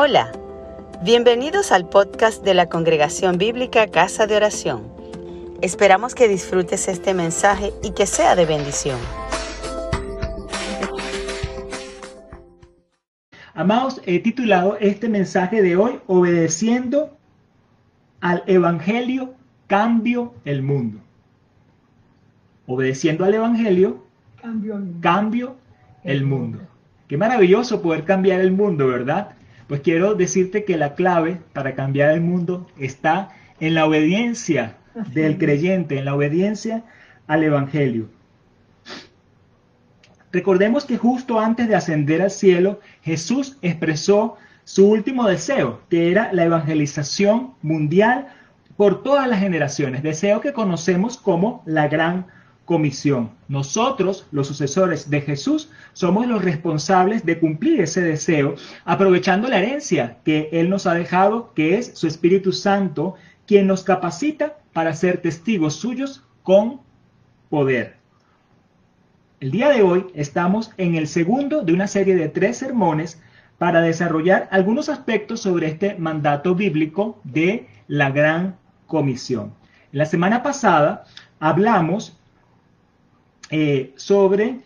Hola, bienvenidos al podcast de la Congregación Bíblica Casa de Oración. Esperamos que disfrutes este mensaje y que sea de bendición. Amados, he titulado este mensaje de hoy Obedeciendo al Evangelio, cambio el mundo. Obedeciendo al Evangelio, cambio el mundo. Qué maravilloso poder cambiar el mundo, ¿verdad? Pues quiero decirte que la clave para cambiar el mundo está en la obediencia del creyente, en la obediencia al Evangelio. Recordemos que justo antes de ascender al cielo, Jesús expresó su último deseo, que era la evangelización mundial por todas las generaciones, deseo que conocemos como la gran comisión. Nosotros, los sucesores de Jesús, somos los responsables de cumplir ese deseo, aprovechando la herencia que Él nos ha dejado, que es su Espíritu Santo, quien nos capacita para ser testigos suyos con poder. El día de hoy estamos en el segundo de una serie de tres sermones para desarrollar algunos aspectos sobre este mandato bíblico de la gran comisión. La semana pasada hablamos eh, sobre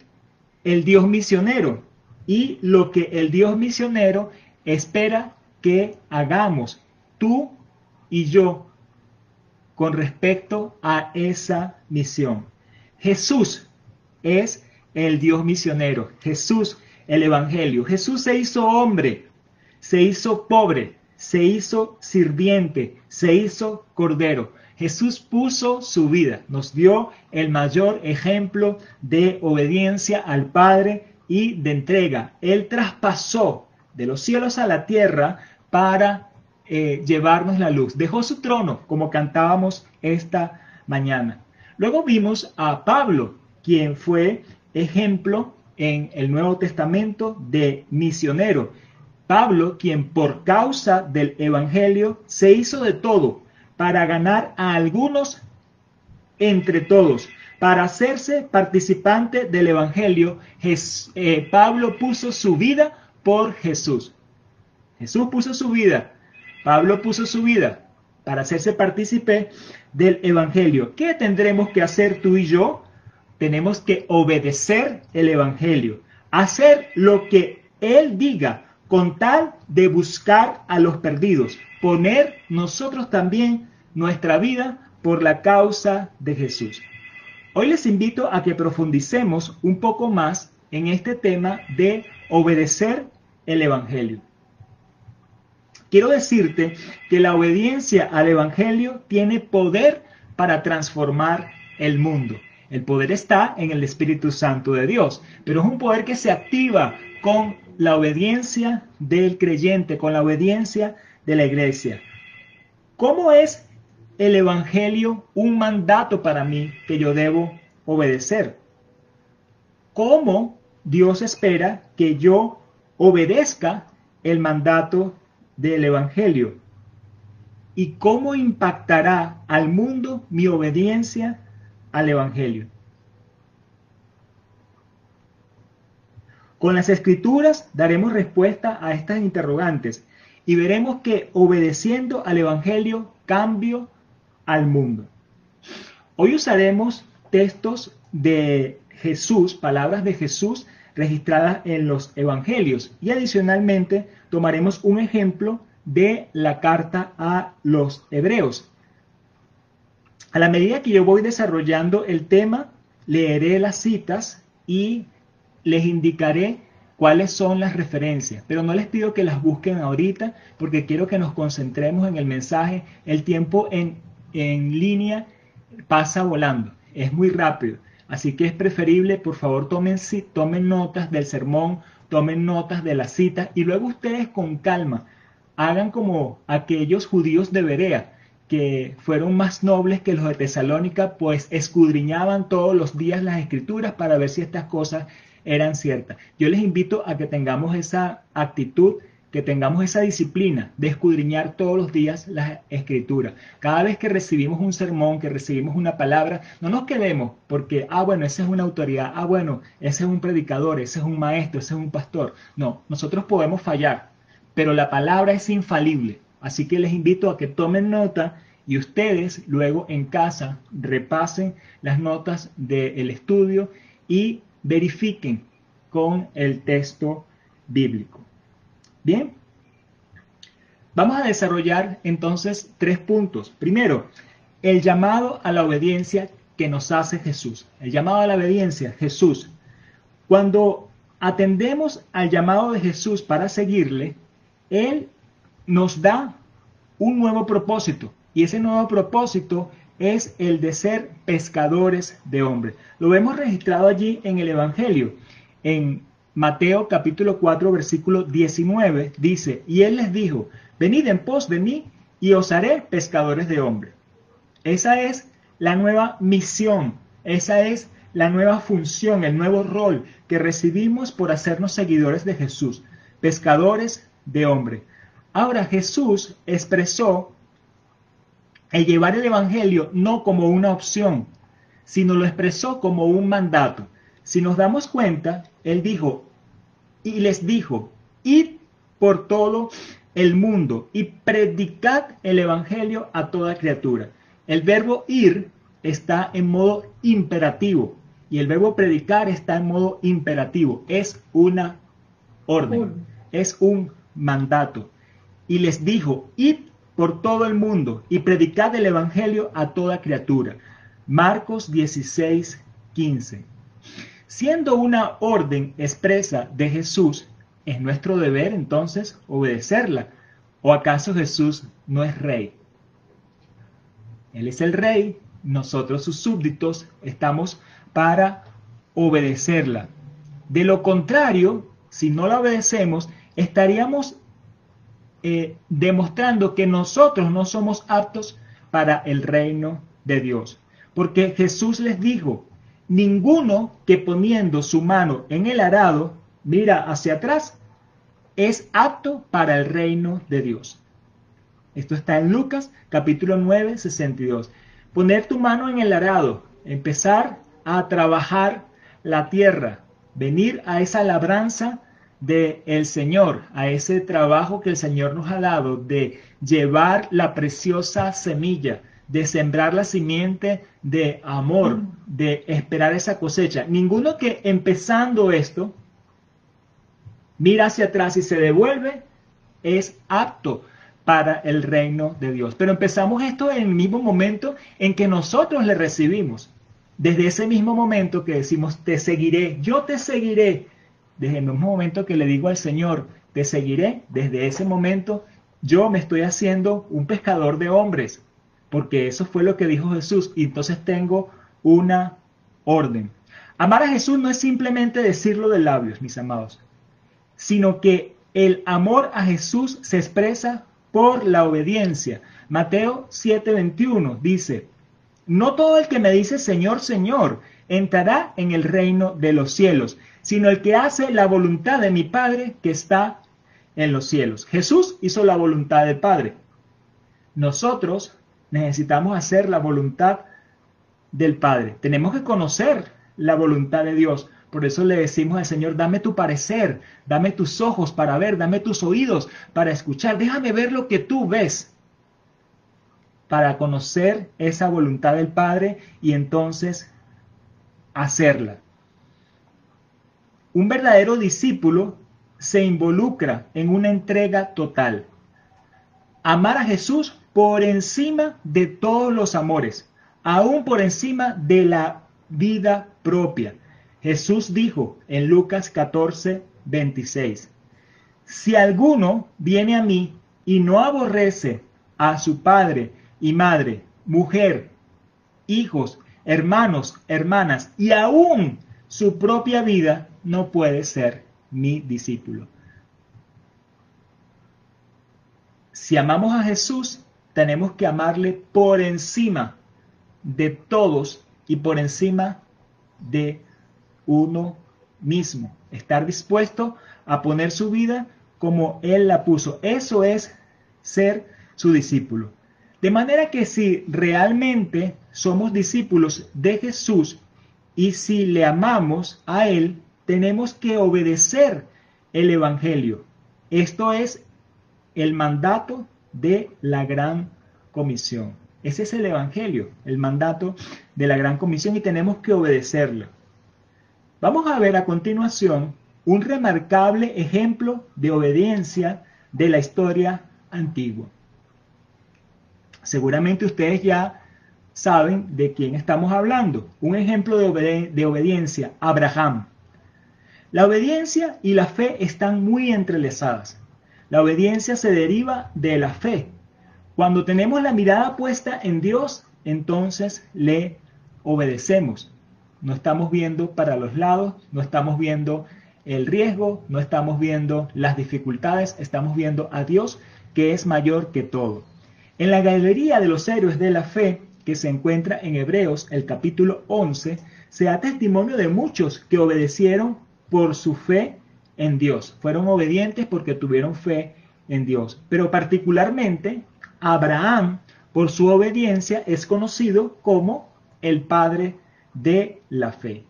el Dios misionero y lo que el Dios misionero espera que hagamos tú y yo con respecto a esa misión. Jesús es el Dios misionero, Jesús el Evangelio. Jesús se hizo hombre, se hizo pobre, se hizo sirviente, se hizo cordero. Jesús puso su vida, nos dio el mayor ejemplo de obediencia al Padre y de entrega. Él traspasó de los cielos a la tierra para eh, llevarnos la luz. Dejó su trono, como cantábamos esta mañana. Luego vimos a Pablo, quien fue ejemplo en el Nuevo Testamento de misionero. Pablo, quien por causa del Evangelio se hizo de todo para ganar a algunos entre todos. Para hacerse participante del Evangelio, eh, Pablo puso su vida por Jesús. Jesús puso su vida, Pablo puso su vida para hacerse partícipe del Evangelio. ¿Qué tendremos que hacer tú y yo? Tenemos que obedecer el Evangelio, hacer lo que Él diga con tal de buscar a los perdidos, poner nosotros también nuestra vida por la causa de Jesús. Hoy les invito a que profundicemos un poco más en este tema de obedecer el Evangelio. Quiero decirte que la obediencia al Evangelio tiene poder para transformar el mundo. El poder está en el Espíritu Santo de Dios, pero es un poder que se activa con la obediencia del creyente, con la obediencia de la iglesia. ¿Cómo es el Evangelio un mandato para mí que yo debo obedecer? ¿Cómo Dios espera que yo obedezca el mandato del Evangelio? ¿Y cómo impactará al mundo mi obediencia al Evangelio? Con las escrituras daremos respuesta a estas interrogantes y veremos que obedeciendo al Evangelio cambio al mundo. Hoy usaremos textos de Jesús, palabras de Jesús registradas en los Evangelios y adicionalmente tomaremos un ejemplo de la carta a los Hebreos. A la medida que yo voy desarrollando el tema, leeré las citas y les indicaré cuáles son las referencias, pero no les pido que las busquen ahorita porque quiero que nos concentremos en el mensaje. El tiempo en, en línea pasa volando, es muy rápido, así que es preferible, por favor, tomen, tomen notas del sermón, tomen notas de la cita y luego ustedes con calma hagan como aquellos judíos de Berea que fueron más nobles que los de Tesalónica, pues escudriñaban todos los días las escrituras para ver si estas cosas eran ciertas. Yo les invito a que tengamos esa actitud, que tengamos esa disciplina de escudriñar todos los días las escrituras. Cada vez que recibimos un sermón, que recibimos una palabra, no nos quedemos porque, ah, bueno, esa es una autoridad, ah, bueno, ese es un predicador, ese es un maestro, ese es un pastor. No, nosotros podemos fallar, pero la palabra es infalible. Así que les invito a que tomen nota y ustedes luego en casa repasen las notas del estudio y verifiquen con el texto bíblico. Bien, vamos a desarrollar entonces tres puntos. Primero, el llamado a la obediencia que nos hace Jesús. El llamado a la obediencia, Jesús. Cuando atendemos al llamado de Jesús para seguirle, Él nos da un nuevo propósito. Y ese nuevo propósito es el de ser pescadores de hombres. Lo vemos registrado allí en el Evangelio. En Mateo capítulo 4, versículo 19, dice, y él les dijo, venid en pos de mí y os haré pescadores de hombres. Esa es la nueva misión, esa es la nueva función, el nuevo rol que recibimos por hacernos seguidores de Jesús, pescadores de hombres. Ahora Jesús expresó el llevar el Evangelio no como una opción, sino lo expresó como un mandato. Si nos damos cuenta, Él dijo, y les dijo, id por todo el mundo y predicad el Evangelio a toda criatura. El verbo ir está en modo imperativo y el verbo predicar está en modo imperativo. Es una orden, es un mandato. Y les dijo, id por todo el mundo y predicad el Evangelio a toda criatura. Marcos 16, 15. Siendo una orden expresa de Jesús, es nuestro deber entonces obedecerla. ¿O acaso Jesús no es rey? Él es el rey, nosotros sus súbditos estamos para obedecerla. De lo contrario, si no la obedecemos, estaríamos eh, demostrando que nosotros no somos aptos para el reino de Dios. Porque Jesús les dijo, ninguno que poniendo su mano en el arado mira hacia atrás es apto para el reino de Dios. Esto está en Lucas capítulo 9, 62. Poner tu mano en el arado, empezar a trabajar la tierra, venir a esa labranza del el Señor, a ese trabajo que el Señor nos ha dado de llevar la preciosa semilla, de sembrar la simiente de amor, de esperar esa cosecha. Ninguno que empezando esto mira hacia atrás y se devuelve es apto para el reino de Dios. Pero empezamos esto en el mismo momento en que nosotros le recibimos. Desde ese mismo momento que decimos, te seguiré, yo te seguiré, desde el mismo momento que le digo al Señor, te seguiré, desde ese momento yo me estoy haciendo un pescador de hombres, porque eso fue lo que dijo Jesús, y entonces tengo una orden. Amar a Jesús no es simplemente decirlo de labios, mis amados, sino que el amor a Jesús se expresa por la obediencia. Mateo 7:21 dice, no todo el que me dice Señor, Señor, entrará en el reino de los cielos, sino el que hace la voluntad de mi Padre que está en los cielos. Jesús hizo la voluntad del Padre. Nosotros necesitamos hacer la voluntad del Padre. Tenemos que conocer la voluntad de Dios. Por eso le decimos al Señor, dame tu parecer, dame tus ojos para ver, dame tus oídos para escuchar, déjame ver lo que tú ves para conocer esa voluntad del Padre y entonces hacerla. Un verdadero discípulo se involucra en una entrega total. Amar a Jesús por encima de todos los amores, aún por encima de la vida propia. Jesús dijo en Lucas 14, 26, Si alguno viene a mí y no aborrece a su padre y madre, mujer, hijos, hermanos, hermanas y aún su propia vida, no puede ser mi discípulo. Si amamos a Jesús, tenemos que amarle por encima de todos y por encima de uno mismo. Estar dispuesto a poner su vida como Él la puso. Eso es ser su discípulo. De manera que si realmente somos discípulos de Jesús y si le amamos a Él, tenemos que obedecer el Evangelio. Esto es el mandato de la gran comisión. Ese es el Evangelio, el mandato de la gran comisión y tenemos que obedecerlo. Vamos a ver a continuación un remarcable ejemplo de obediencia de la historia antigua. Seguramente ustedes ya saben de quién estamos hablando. Un ejemplo de, obediencia, Abraham. La obediencia y la fe están muy entrelazadas. La obediencia se deriva de la fe. Cuando tenemos la mirada puesta en Dios, entonces le obedecemos. No estamos viendo para los lados, no estamos viendo el riesgo, no estamos viendo las dificultades, estamos viendo a Dios que es mayor que todo. En la galería de los héroes de la fe, que se encuentra en Hebreos, el capítulo 11, se da testimonio de muchos que obedecieron por su fe en Dios. Fueron obedientes porque tuvieron fe en Dios. Pero particularmente Abraham, por su obediencia, es conocido como el padre de la fe.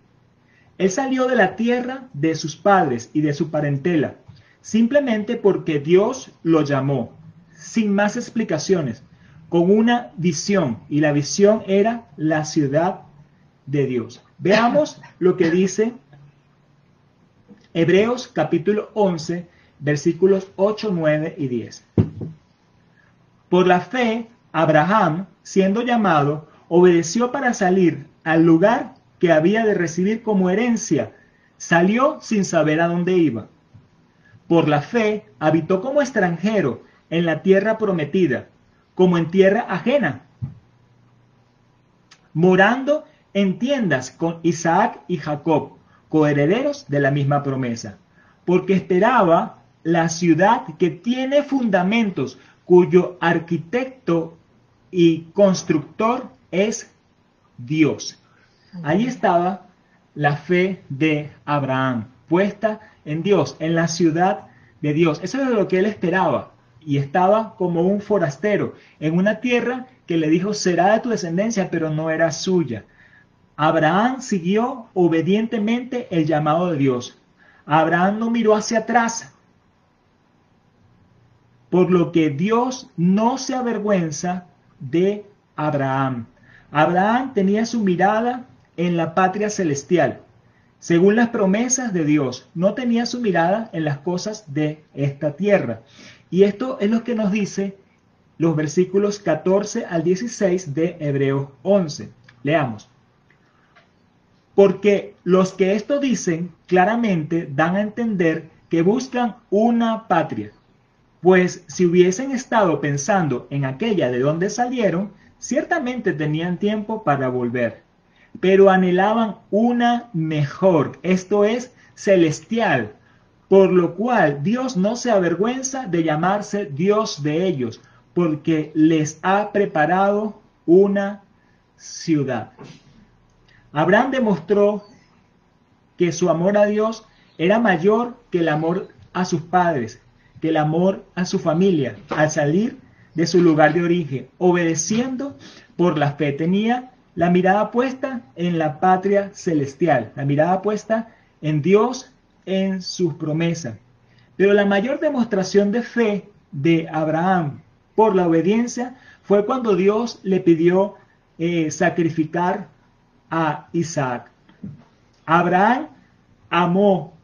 Él salió de la tierra de sus padres y de su parentela, simplemente porque Dios lo llamó, sin más explicaciones, con una visión, y la visión era la ciudad de Dios. Veamos lo que dice Hebreos capítulo 11, versículos 8, 9 y 10. Por la fe, Abraham, siendo llamado, obedeció para salir al lugar que había de recibir como herencia, salió sin saber a dónde iba. Por la fe habitó como extranjero en la tierra prometida, como en tierra ajena, morando en tiendas con Isaac y Jacob, coherederos de la misma promesa, porque esperaba la ciudad que tiene fundamentos, cuyo arquitecto y constructor es Dios. Ahí estaba la fe de Abraham, puesta en Dios, en la ciudad de Dios. Eso es lo que él esperaba. Y estaba como un forastero en una tierra que le dijo será de tu descendencia, pero no era suya. Abraham siguió obedientemente el llamado de Dios. Abraham no miró hacia atrás, por lo que Dios no se avergüenza de Abraham. Abraham tenía su mirada en la patria celestial. Según las promesas de Dios, no tenía su mirada en las cosas de esta tierra. Y esto es lo que nos dice los versículos 14 al 16 de Hebreos 11. Leamos. Porque los que esto dicen claramente dan a entender que buscan una patria. Pues si hubiesen estado pensando en aquella de donde salieron, ciertamente tenían tiempo para volver pero anhelaban una mejor, esto es celestial, por lo cual Dios no se avergüenza de llamarse Dios de ellos, porque les ha preparado una ciudad. Abraham demostró que su amor a Dios era mayor que el amor a sus padres, que el amor a su familia, al salir de su lugar de origen, obedeciendo por la fe. Tenía la mirada puesta en la patria celestial, la mirada puesta en Dios, en sus promesas. Pero la mayor demostración de fe de Abraham por la obediencia fue cuando Dios le pidió eh, sacrificar a Isaac. Abraham amó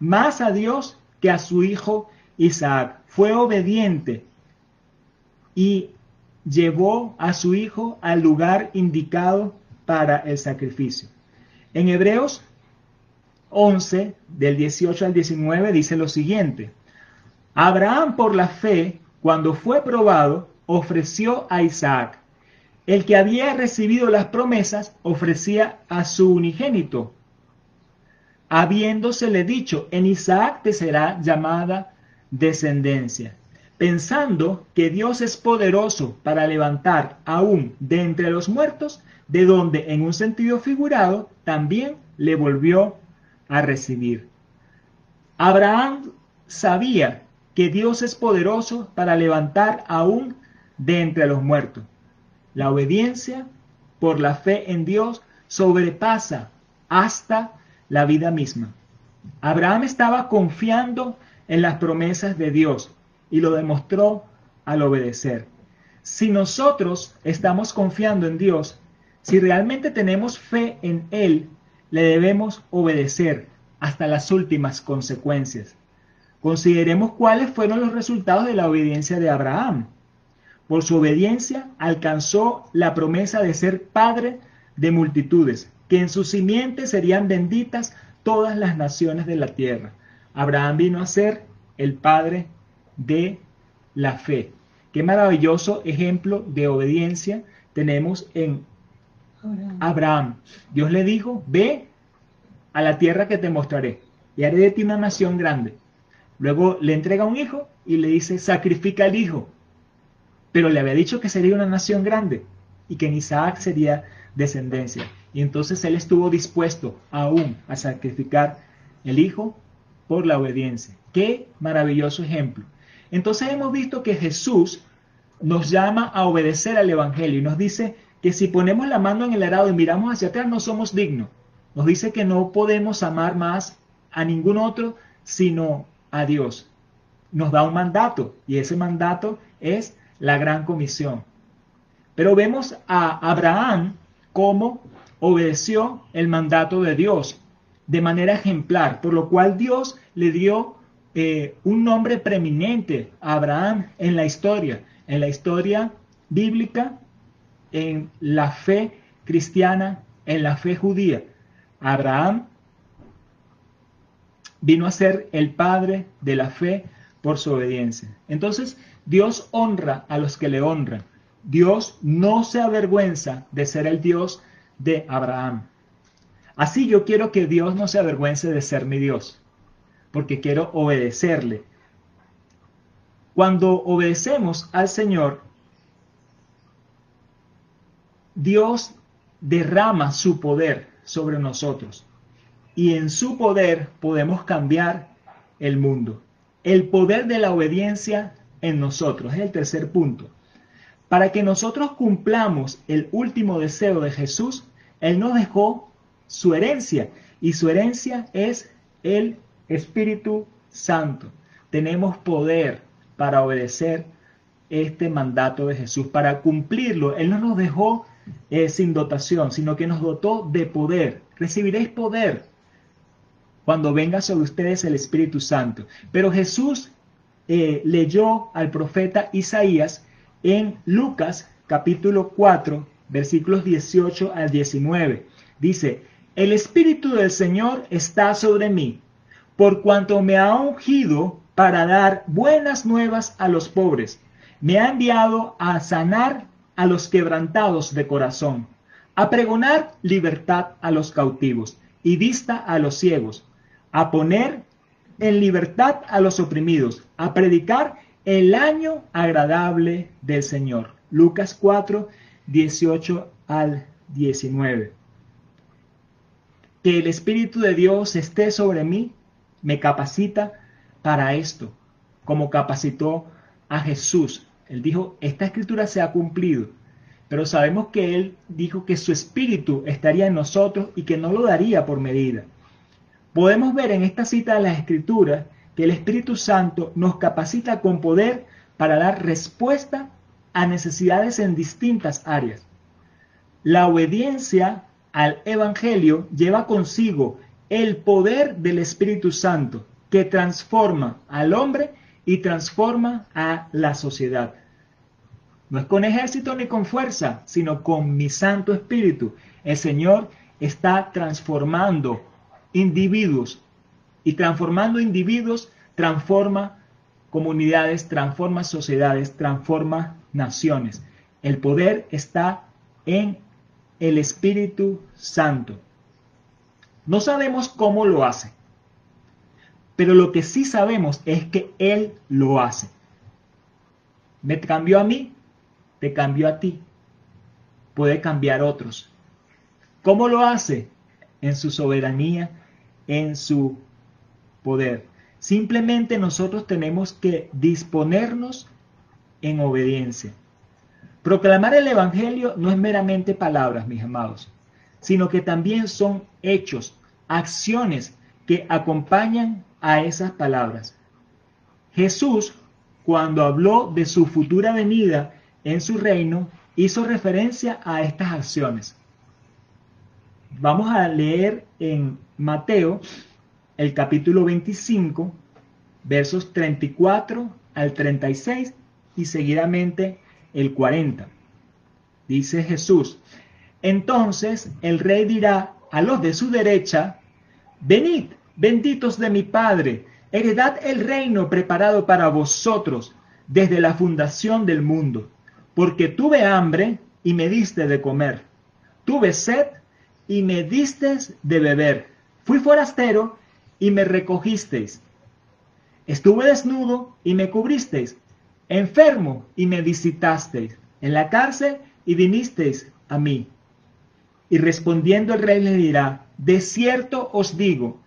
más a Dios que a su hijo Isaac. Fue obediente y llevó a su hijo al lugar indicado para el sacrificio. En Hebreos 11, del 18 al 19, dice lo siguiente. Abraham por la fe, cuando fue probado, ofreció a Isaac. El que había recibido las promesas ofrecía a su unigénito, habiéndosele dicho, en Isaac te será llamada descendencia pensando que Dios es poderoso para levantar aún de entre los muertos, de donde en un sentido figurado también le volvió a recibir. Abraham sabía que Dios es poderoso para levantar aún de entre los muertos. La obediencia por la fe en Dios sobrepasa hasta la vida misma. Abraham estaba confiando en las promesas de Dios y lo demostró al obedecer. Si nosotros estamos confiando en Dios, si realmente tenemos fe en Él, le debemos obedecer hasta las últimas consecuencias. Consideremos cuáles fueron los resultados de la obediencia de Abraham. Por su obediencia alcanzó la promesa de ser padre de multitudes, que en su simiente serían benditas todas las naciones de la tierra. Abraham vino a ser el padre de la fe. Qué maravilloso ejemplo de obediencia tenemos en Abraham. Dios le dijo, ve a la tierra que te mostraré y haré de ti una nación grande. Luego le entrega un hijo y le dice, sacrifica al hijo. Pero le había dicho que sería una nación grande y que en Isaac sería descendencia. Y entonces él estuvo dispuesto aún a sacrificar el hijo por la obediencia. Qué maravilloso ejemplo. Entonces hemos visto que Jesús nos llama a obedecer al Evangelio y nos dice que si ponemos la mano en el arado y miramos hacia atrás no somos dignos. Nos dice que no podemos amar más a ningún otro sino a Dios. Nos da un mandato y ese mandato es la gran comisión. Pero vemos a Abraham cómo obedeció el mandato de Dios de manera ejemplar, por lo cual Dios le dio eh, un nombre preeminente a Abraham en la historia, en la historia bíblica, en la fe cristiana, en la fe judía. Abraham vino a ser el padre de la fe por su obediencia. Entonces, Dios honra a los que le honran. Dios no se avergüenza de ser el Dios de Abraham. Así yo quiero que Dios no se avergüence de ser mi Dios, porque quiero obedecerle. Cuando obedecemos al Señor, Dios derrama su poder sobre nosotros y en su poder podemos cambiar el mundo. El poder de la obediencia en nosotros es el tercer punto. Para que nosotros cumplamos el último deseo de Jesús, Él nos dejó su herencia y su herencia es el Espíritu Santo. Tenemos poder para obedecer este mandato de Jesús, para cumplirlo. Él no nos dejó eh, sin dotación, sino que nos dotó de poder. Recibiréis poder cuando venga sobre ustedes el Espíritu Santo. Pero Jesús eh, leyó al profeta Isaías en Lucas capítulo 4, versículos 18 al 19. Dice, el Espíritu del Señor está sobre mí, por cuanto me ha ungido para dar buenas nuevas a los pobres. Me ha enviado a sanar a los quebrantados de corazón, a pregonar libertad a los cautivos y vista a los ciegos, a poner en libertad a los oprimidos, a predicar el año agradable del Señor. Lucas 4, 18 al 19. Que el Espíritu de Dios esté sobre mí me capacita para esto, como capacitó a Jesús. Él dijo, esta escritura se ha cumplido, pero sabemos que Él dijo que su Espíritu estaría en nosotros y que no lo daría por medida. Podemos ver en esta cita de las escrituras que el Espíritu Santo nos capacita con poder para dar respuesta a necesidades en distintas áreas. La obediencia al Evangelio lleva consigo el poder del Espíritu Santo que transforma al hombre y transforma a la sociedad. No es con ejército ni con fuerza, sino con mi Santo Espíritu. El Señor está transformando individuos y transformando individuos transforma comunidades, transforma sociedades, transforma naciones. El poder está en el Espíritu Santo. No sabemos cómo lo hace, pero lo que sí sabemos es que Él lo hace. Me cambió a mí, te cambió a ti. Puede cambiar otros. ¿Cómo lo hace? En su soberanía, en su poder. Simplemente nosotros tenemos que disponernos en obediencia. Proclamar el Evangelio no es meramente palabras, mis amados, sino que también son hechos, acciones que acompañan a esas palabras. Jesús, cuando habló de su futura venida en su reino, hizo referencia a estas acciones. Vamos a leer en Mateo el capítulo 25, versos 34 al 36 y seguidamente el 40. Dice Jesús, entonces el rey dirá a los de su derecha, venid, benditos de mi Padre, heredad el reino preparado para vosotros desde la fundación del mundo, porque tuve hambre y me diste de comer, tuve sed y me diste de beber, fui forastero y me recogisteis, estuve desnudo y me cubristeis, enfermo y me visitasteis, en la cárcel y vinisteis a mí. Y respondiendo el rey le dirá, de cierto os digo,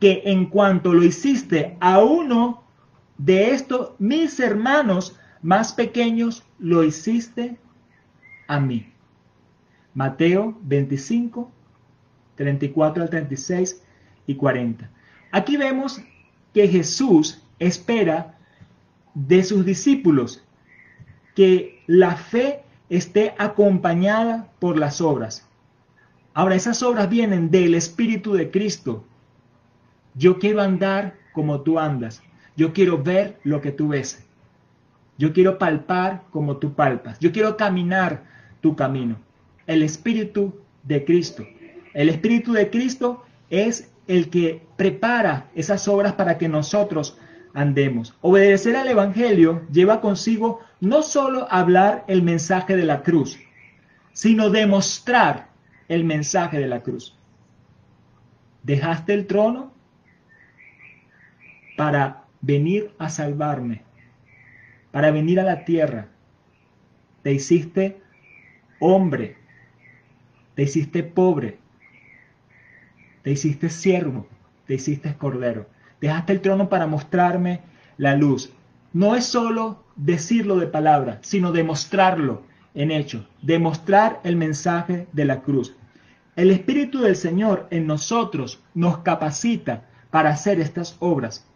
que en cuanto lo hiciste a uno de estos mis hermanos más pequeños, lo hiciste a mí. Mateo 25, 34 al 36 y 40. Aquí vemos que Jesús espera de sus discípulos que la fe esté acompañada por las obras. Ahora, esas obras vienen del Espíritu de Cristo. Yo quiero andar como tú andas. Yo quiero ver lo que tú ves. Yo quiero palpar como tú palpas. Yo quiero caminar tu camino. El Espíritu de Cristo. El Espíritu de Cristo es el que prepara esas obras para que nosotros andemos. Obedecer al Evangelio lleva consigo no solo hablar el mensaje de la cruz, sino demostrar el mensaje de la cruz. Dejaste el trono para venir a salvarme, para venir a la tierra. Te hiciste hombre, te hiciste pobre, te hiciste siervo, te hiciste cordero. Dejaste el trono para mostrarme la luz. No es solo decirlo de palabra, sino demostrarlo en hecho, demostrar el mensaje de la cruz. El Espíritu del Señor en nosotros nos capacita para hacer estas obras,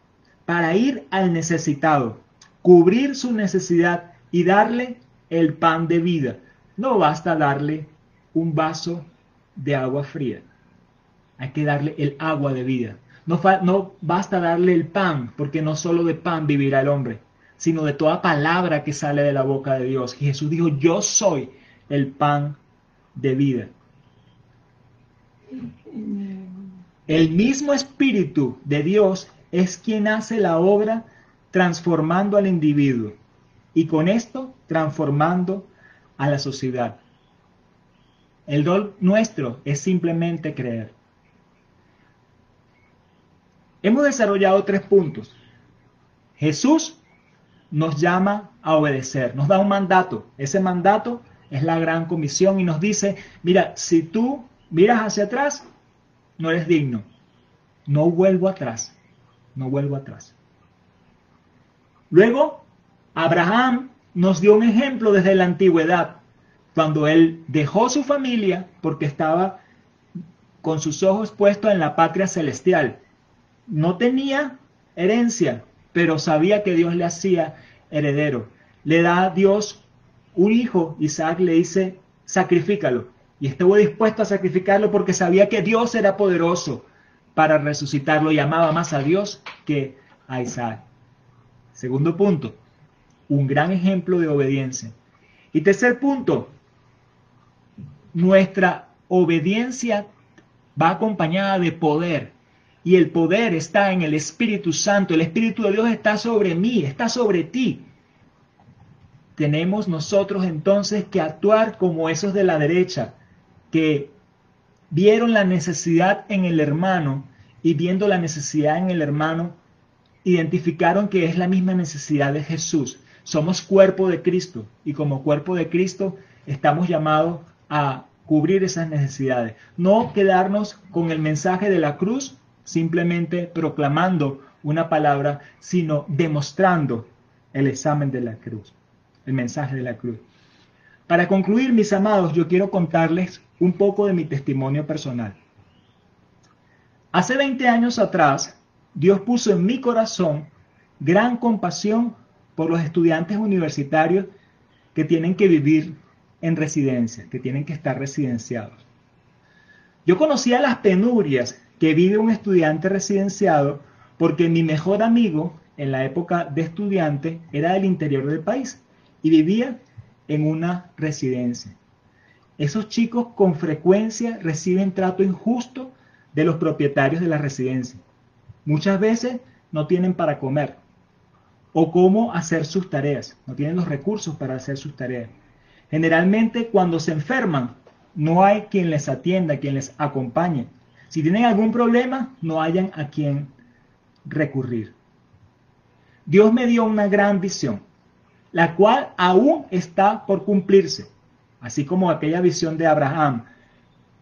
para ir al necesitado, cubrir su necesidad y darle el pan de vida. No basta darle un vaso de agua fría, hay que darle el agua de vida. No, no basta darle el pan, porque no solo de pan vivirá el hombre, sino de toda palabra que sale de la boca de Dios. Y Jesús dijo, yo soy el pan de vida. El mismo Espíritu de Dios es quien hace la obra transformando al individuo y con esto transformando a la sociedad. El don nuestro es simplemente creer. Hemos desarrollado tres puntos. Jesús nos llama a obedecer, nos da un mandato. Ese mandato es la gran comisión y nos dice, mira, si tú miras hacia atrás, no eres digno. No vuelvo atrás, no vuelvo atrás. Luego, Abraham nos dio un ejemplo desde la antigüedad, cuando él dejó su familia porque estaba con sus ojos puestos en la patria celestial no tenía herencia, pero sabía que Dios le hacía heredero. Le da a Dios un hijo, Isaac le dice, sacrifícalo. Y estuvo dispuesto a sacrificarlo porque sabía que Dios era poderoso para resucitarlo y amaba más a Dios que a Isaac. Segundo punto, un gran ejemplo de obediencia. Y tercer punto, nuestra obediencia va acompañada de poder y el poder está en el Espíritu Santo. El Espíritu de Dios está sobre mí, está sobre ti. Tenemos nosotros entonces que actuar como esos de la derecha, que vieron la necesidad en el hermano y viendo la necesidad en el hermano, identificaron que es la misma necesidad de Jesús. Somos cuerpo de Cristo y como cuerpo de Cristo estamos llamados a cubrir esas necesidades. No quedarnos con el mensaje de la cruz, simplemente proclamando una palabra, sino demostrando el examen de la cruz, el mensaje de la cruz. Para concluir, mis amados, yo quiero contarles un poco de mi testimonio personal. Hace 20 años atrás, Dios puso en mi corazón gran compasión por los estudiantes universitarios que tienen que vivir en residencia, que tienen que estar residenciados. Yo conocía las penurias que vive un estudiante residenciado porque mi mejor amigo en la época de estudiante era del interior del país y vivía en una residencia. Esos chicos con frecuencia reciben trato injusto de los propietarios de la residencia. Muchas veces no tienen para comer o cómo hacer sus tareas, no tienen los recursos para hacer sus tareas. Generalmente cuando se enferman no hay quien les atienda, quien les acompañe. Si tienen algún problema, no hayan a quien recurrir. Dios me dio una gran visión, la cual aún está por cumplirse, así como aquella visión de Abraham.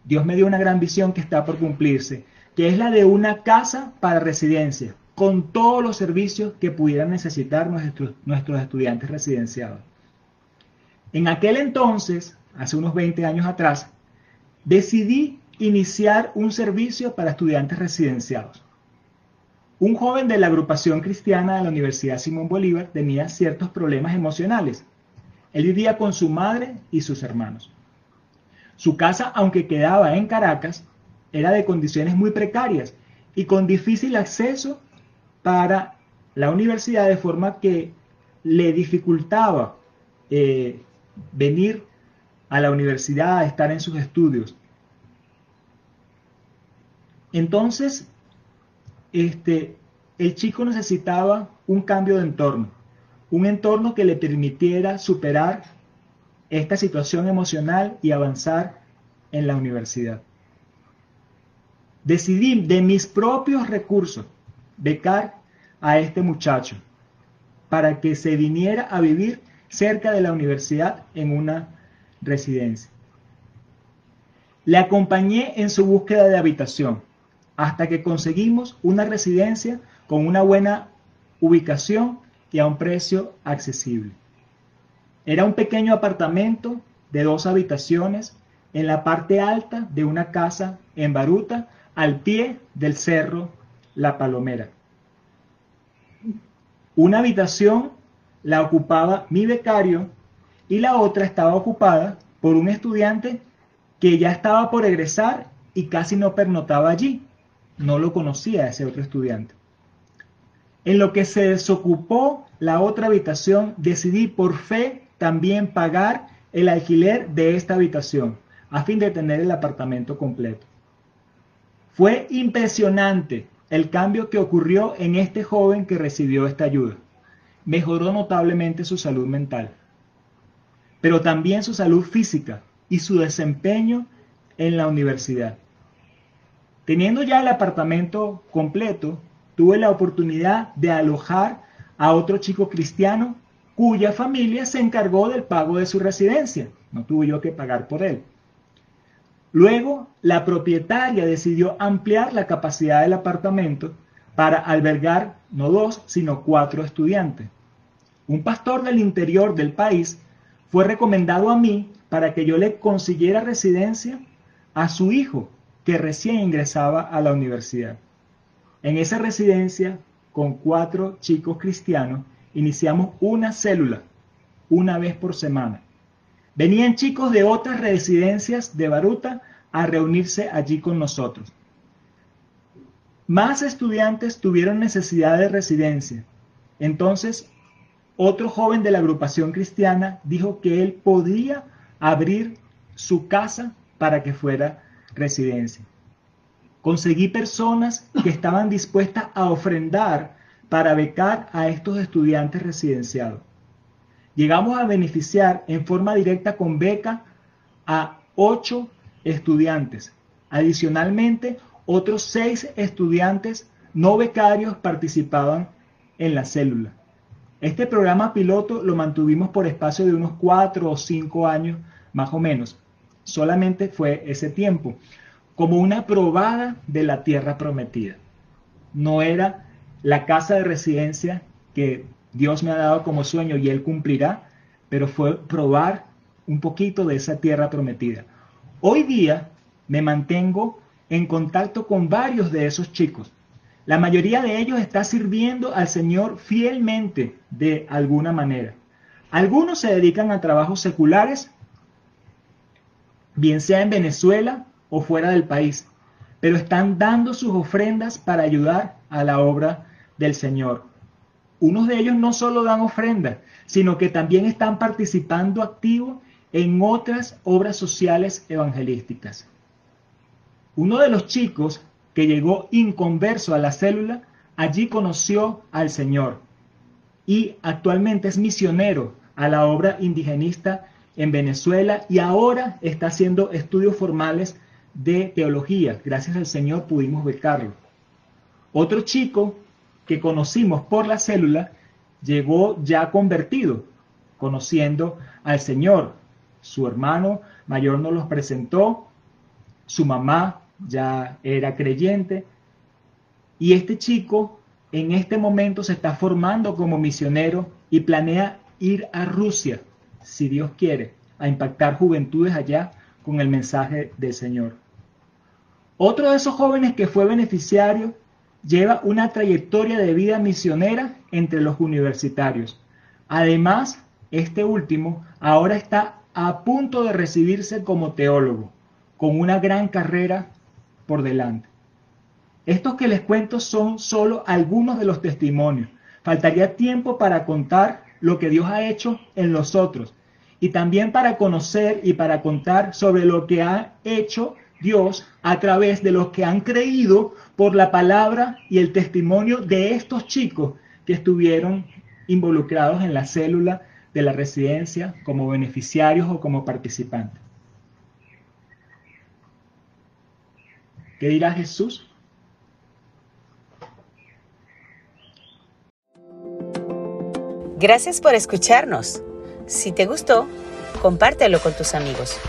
Dios me dio una gran visión que está por cumplirse, que es la de una casa para residencia, con todos los servicios que pudieran necesitar nuestros, nuestros estudiantes residenciados. En aquel entonces, hace unos 20 años atrás, decidí iniciar un servicio para estudiantes residenciados. Un joven de la agrupación cristiana de la Universidad Simón Bolívar tenía ciertos problemas emocionales. Él vivía con su madre y sus hermanos. Su casa, aunque quedaba en Caracas, era de condiciones muy precarias y con difícil acceso para la universidad, de forma que le dificultaba eh, venir a la universidad a estar en sus estudios. Entonces, este, el chico necesitaba un cambio de entorno, un entorno que le permitiera superar esta situación emocional y avanzar en la universidad. Decidí de mis propios recursos becar a este muchacho para que se viniera a vivir cerca de la universidad en una residencia. Le acompañé en su búsqueda de habitación hasta que conseguimos una residencia con una buena ubicación y a un precio accesible. Era un pequeño apartamento de dos habitaciones en la parte alta de una casa en Baruta, al pie del cerro La Palomera. Una habitación la ocupaba mi becario y la otra estaba ocupada por un estudiante que ya estaba por egresar y casi no pernotaba allí. No lo conocía ese otro estudiante. En lo que se desocupó la otra habitación, decidí por fe también pagar el alquiler de esta habitación, a fin de tener el apartamento completo. Fue impresionante el cambio que ocurrió en este joven que recibió esta ayuda. Mejoró notablemente su salud mental pero también su salud física y su desempeño en la universidad. Teniendo ya el apartamento completo, tuve la oportunidad de alojar a otro chico cristiano cuya familia se encargó del pago de su residencia. No tuve yo que pagar por él. Luego, la propietaria decidió ampliar la capacidad del apartamento para albergar no dos, sino cuatro estudiantes. Un pastor del interior del país fue recomendado a mí para que yo le consiguiera residencia a su hijo que recién ingresaba a la universidad. En esa residencia, con cuatro chicos cristianos, iniciamos una célula una vez por semana. Venían chicos de otras residencias de Baruta a reunirse allí con nosotros. Más estudiantes tuvieron necesidad de residencia. Entonces otro joven de la agrupación cristiana dijo que él podía abrir su casa para que fuera residencia. Conseguí personas que estaban dispuestas a ofrendar para becar a estos estudiantes residenciados. Llegamos a beneficiar en forma directa con beca a ocho estudiantes. Adicionalmente, otros seis estudiantes no becarios participaban en la célula. Este programa piloto lo mantuvimos por espacio de unos cuatro o cinco años, más o menos. Solamente fue ese tiempo, como una probada de la tierra prometida. No era la casa de residencia que Dios me ha dado como sueño y Él cumplirá, pero fue probar un poquito de esa tierra prometida. Hoy día me mantengo en contacto con varios de esos chicos. La mayoría de ellos está sirviendo al Señor fielmente de alguna manera. Algunos se dedican a trabajos seculares, bien sea en Venezuela o fuera del país, pero están dando sus ofrendas para ayudar a la obra del Señor. Unos de ellos no solo dan ofrendas, sino que también están participando activo en otras obras sociales evangelísticas. Uno de los chicos que llegó inconverso a la célula, allí conoció al Señor y actualmente es misionero a la obra indigenista en Venezuela y ahora está haciendo estudios formales de teología. Gracias al Señor pudimos becarlo. Otro chico que conocimos por la célula llegó ya convertido, conociendo al Señor. Su hermano mayor nos los presentó, su mamá ya era creyente, y este chico en este momento se está formando como misionero y planea ir a Rusia, si Dios quiere, a impactar juventudes allá con el mensaje del Señor. Otro de esos jóvenes que fue beneficiario lleva una trayectoria de vida misionera entre los universitarios. Además, este último ahora está a punto de recibirse como teólogo, con una gran carrera por delante. Estos que les cuento son solo algunos de los testimonios. Faltaría tiempo para contar lo que Dios ha hecho en los otros y también para conocer y para contar sobre lo que ha hecho Dios a través de los que han creído por la palabra y el testimonio de estos chicos que estuvieron involucrados en la célula de la residencia como beneficiarios o como participantes. ¿Qué dirá Jesús? Gracias por escucharnos. Si te gustó, compártelo con tus amigos.